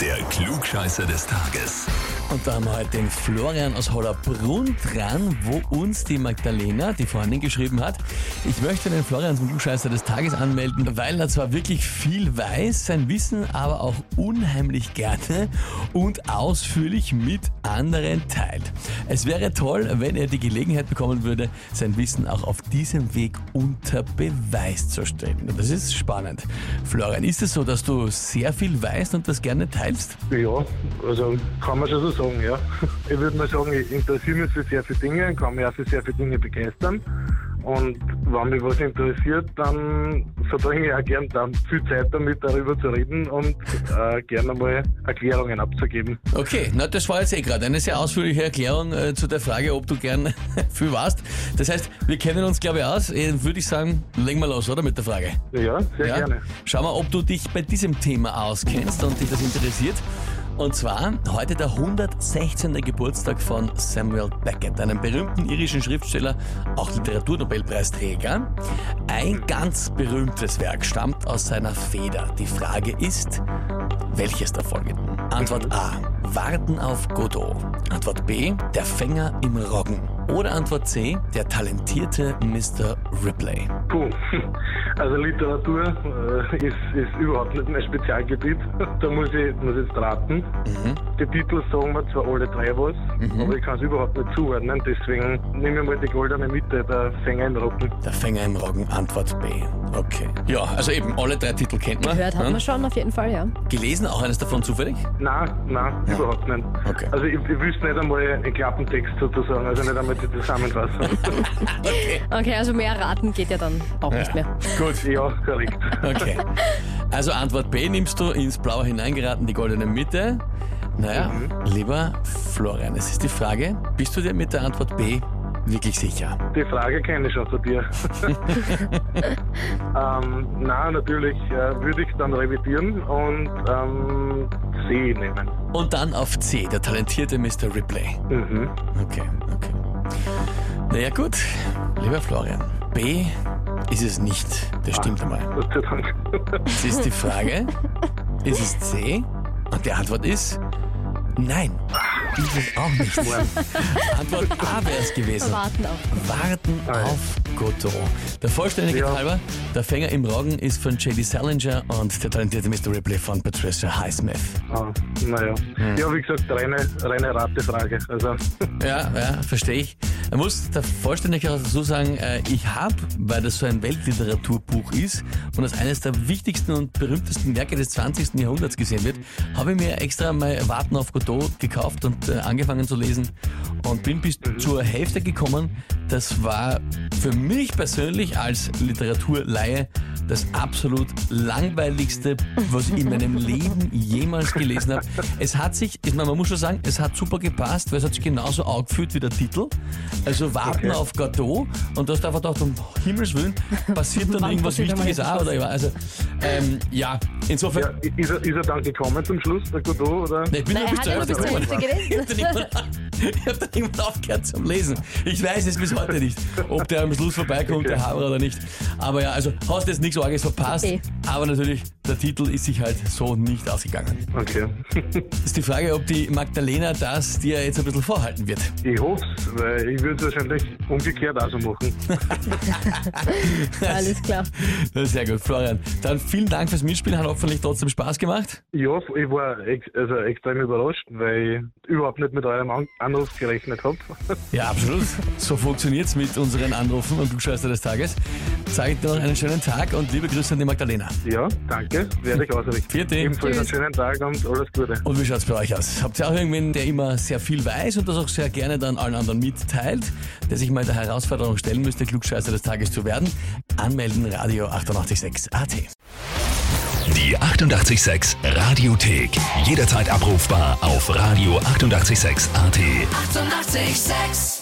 Der Klugscheißer des Tages. Und da haben wir heute den Florian aus Hollerbrunn dran, wo uns die Magdalena, die Freundin, geschrieben hat, ich möchte den Florian zum Klugscheißer des Tages anmelden, weil er zwar wirklich viel weiß, sein Wissen aber auch unheimlich gerne und ausführlich mit anderen teilt. Es wäre toll, wenn er die Gelegenheit bekommen würde, sein Wissen auch auf diesem Weg unter Beweis zu stellen. Und das ist spannend. Florian, ist es so, dass du sehr viel weißt und das gerne teilst? Ja, also kann man schon so sagen, ja. Ich würde mal sagen, ich interessiere mich für sehr viele Dinge, kann mich auch für sehr viele Dinge begeistern. Und wenn mich was interessiert, dann verbringe ich auch gern dann viel Zeit damit, darüber zu reden und äh, gerne mal Erklärungen abzugeben. Okay, na das war jetzt eh gerade eine sehr ausführliche Erklärung äh, zu der Frage, ob du gern viel warst. Das heißt, wir kennen uns, glaube ich, aus. Äh, Würde ich sagen, legen wir los, oder mit der Frage? Ja, sehr Ja? gerne. Schau mal, ob du dich bei diesem Thema auskennst und dich das interessiert. Und zwar heute der 116. Geburtstag von Samuel Beckett, einem berühmten irischen Schriftsteller, auch Literaturnobelpreisträger. Ein ganz berühmtes Werk stammt aus seiner Feder. Die Frage ist, welches der folgenden? Antwort A. Warten auf Godot. Antwort B. Der Fänger im Roggen. Oder Antwort C. Der talentierte Mr. Ripley. Puh. Also Literatur äh, ist, ist überhaupt nicht mein Spezialgebiet. Da muss ich, muss ich jetzt raten. Die Titel sagen mir zwar alle drei was, aber ich kann es überhaupt nicht zuordnen. Deswegen nehme ich mal die goldene Mitte, der Fänger im Rücken. Der Fänger im Roggen, Antwort B. Okay. Ja, also eben, alle drei Titel kennt man. Gehört hat ne? man schon, auf jeden Fall, ja. Gelesen, auch eines davon zufällig? Nein, nein, überhaupt nicht. Okay. Also ich, ich wüsste nicht einmal einen Klappentext sozusagen, also nicht einmal die Zusammenfassung. Okay, also mehr raten geht ja dann auch nicht mehr. Gut. ja, korrekt. Okay. Also Antwort B nimmst du ins Blaue hineingeraten, die goldene Mitte. Naja, lieber Florian, es ist die Frage, bist du dir mit der Antwort B wirklich sicher? Die Frage kenne ich schon von dir. ähm, na, natürlich äh, würde ich dann revidieren und ähm, C nehmen. Und dann auf C, der talentierte Mr. Ripley. Mhm. Okay, okay. Naja gut, lieber Florian, B ist es nicht. Das stimmt einmal. Gott sei Dank. Jetzt ist die Frage, ist es C? Und die Antwort ist nein. Ist es auch nicht. Antwort A wäre es gewesen. Warten auf. Warten Ah, ja. auf Godot. Der Vollständigkeit Ja. halber, der Fänger im Roggen ist von J.D. Salinger und der talentierte Mr. Ripley von Patricia Highsmith. Ah, naja. Ja, wie gesagt, reine, reine Ratefrage. Also, Ja, ja, verstehe ich. Man muss der Vollständigkeit dazu sagen, äh, ich habe, weil das so ein Weltliteraturbuch ist und als eines der wichtigsten und berühmtesten Werke des 20. Jahrhunderts gesehen wird, habe ich mir extra mal Warten auf Godot gekauft und äh, angefangen zu lesen und bin bis zur Hälfte gekommen. Das war für mich persönlich als Literaturleihe das absolut langweiligste, was ich in meinem Leben jemals gelesen habe. Es hat sich, ich meine, man muss schon sagen, es hat super gepasst, weil es hat sich genauso angefühlt wie der Titel. Also warten Okay. auf Godot und du hast einfach gedacht, um Himmels Willen, passiert dann irgendwas Wichtiges auch? Oder, also, ähm, ja, insofern. ja, ist, er, ist er dann gekommen zum Schluss, der Godot? Oder? Nee, ich bin Nein, nur bis er zur hat ja Hälfte. Hälfte Ich habe dann irgendwann aufgehört zum Lesen. Ich weiß es bis heute nicht, ob der am Schluss vorbeikommt, Okay. der Haber oder nicht. Aber ja, also hast jetzt nichts Arges verpasst. Okay. Aber natürlich, der Titel ist sich halt so nicht ausgegangen. Okay. Ist die Frage, ob die Magdalena das dir jetzt ein bisschen vorhalten wird. Ich hoffe es, weil ich würde es wahrscheinlich umgekehrt auch so machen. Alles klar. Das ist sehr gut, Florian. Dann vielen Dank fürs Mitspielen, hat hoffentlich trotzdem Spaß gemacht. Ja, ich war ex also extrem überrascht, weil ich überhaupt nicht mit eurem An Anruf gerechnet habe. Ja, absolut. So funktioniert's mit unseren Anrufen und Klugscheißer des Tages. Sage ich dir noch einen schönen Tag und liebe Grüße an die Magdalena. Ja, danke, werde ich ausrichten. Vierte. Ebenfalls einen schönen Tag und alles Gute. Und wie schaut's bei euch aus? Habt ihr auch irgendwen, der immer sehr viel weiß und das auch sehr gerne dann allen anderen mitteilt, der sich mal der Herausforderung stellen müsste, Klugscheißer des Tages zu werden? Anmelden, Radio 886 AT. Die 88,6 Radiothek. Jederzeit abrufbar auf radio886.at. 88,6. Eighty-eight, sex.